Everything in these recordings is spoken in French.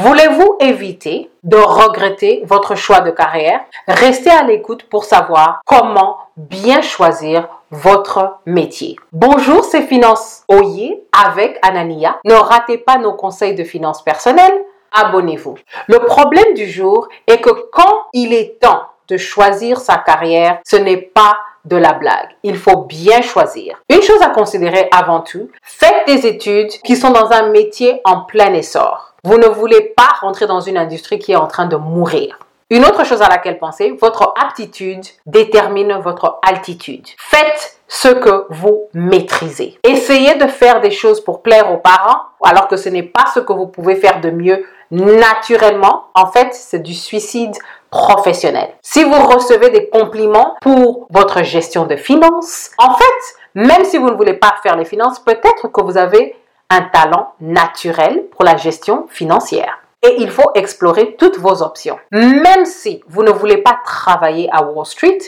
Voulez-vous éviter de regretter votre choix de carrière? Restez à l'écoute pour savoir comment bien choisir votre métier. Bonjour, c'est Finance Oyer avec Anania. Ne ratez pas nos conseils de finances personnelles. Abonnez-vous. Le problème du jour est que quand il est temps de choisir sa carrière, ce n'est pas de la blague. Il faut bien choisir. Une chose à considérer avant tout, faites des études qui sont dans un métier en plein essor. Vous ne voulez pas rentrer dans une industrie qui est en train de mourir. Une autre chose à laquelle penser, votre aptitude détermine votre altitude. Faites ce que vous maîtrisez. Essayez de faire des choses pour plaire aux parents alors que ce n'est pas ce que vous pouvez faire de mieux naturellement. En fait, c'est du suicide professionnel. Si vous recevez des compliments pour votre gestion de finances, en fait, même si vous ne voulez pas faire les finances, peut-être que vous avez un talent naturel pour la gestion financière. Et il faut explorer toutes vos options. Même si vous ne voulez pas travailler à Wall Street,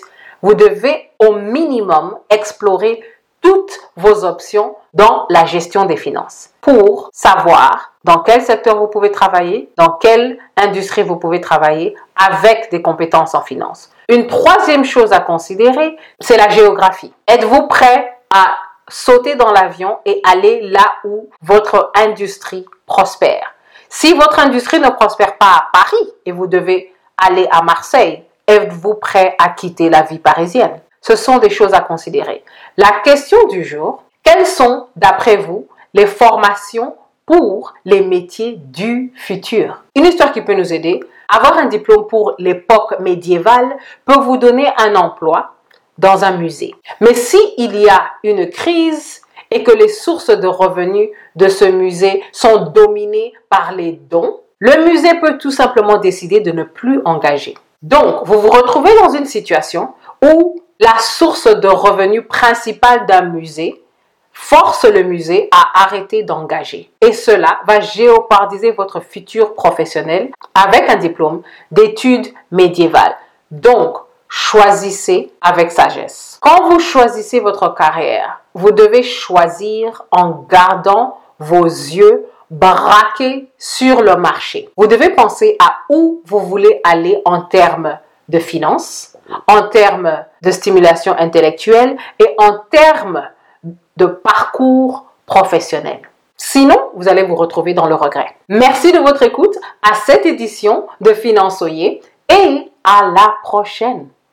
vous devez au minimum explorer toutes vos options dans la gestion des finances pour savoir dans quel secteur vous pouvez travailler, dans quelle industrie vous pouvez travailler avec des compétences en finance. Une troisième chose à considérer, c'est la géographie. Êtes-vous prêt à sauter dans l'avion et aller là où votre industrie prospère Si votre industrie ne prospère pas à Paris et vous devez aller à Marseille, êtes-vous prêt à quitter la vie parisienne? Ce sont des choses à considérer. La question du jour, quelles sont, d'après vous, les formations pour les métiers du futur? Une histoire qui peut nous aider. Avoir un diplôme pour l'époque médiévale peut vous donner un emploi dans un musée. Mais s'il y a une crise et que les sources de revenus de ce musée sont dominées par les dons, le musée peut tout simplement décider de ne plus engager. Donc, vous vous retrouvez dans une situation où la source de revenus principale d'un musée force le musée à arrêter d'engager. Et cela va géopardiser votre futur professionnel avec un diplôme d'études médiévales. Donc, choisissez avec sagesse. Quand vous choisissez votre carrière, vous devez choisir en gardant vos yeux braqués sur le marché. Vous devez penser à où vous voulez aller en termes de finances, en termes de stimulation intellectuelle et en termes de parcours professionnel. Sinon, vous allez vous retrouver dans le regret. Merci de votre écoute à cette édition de Finançoyer et à la prochaine.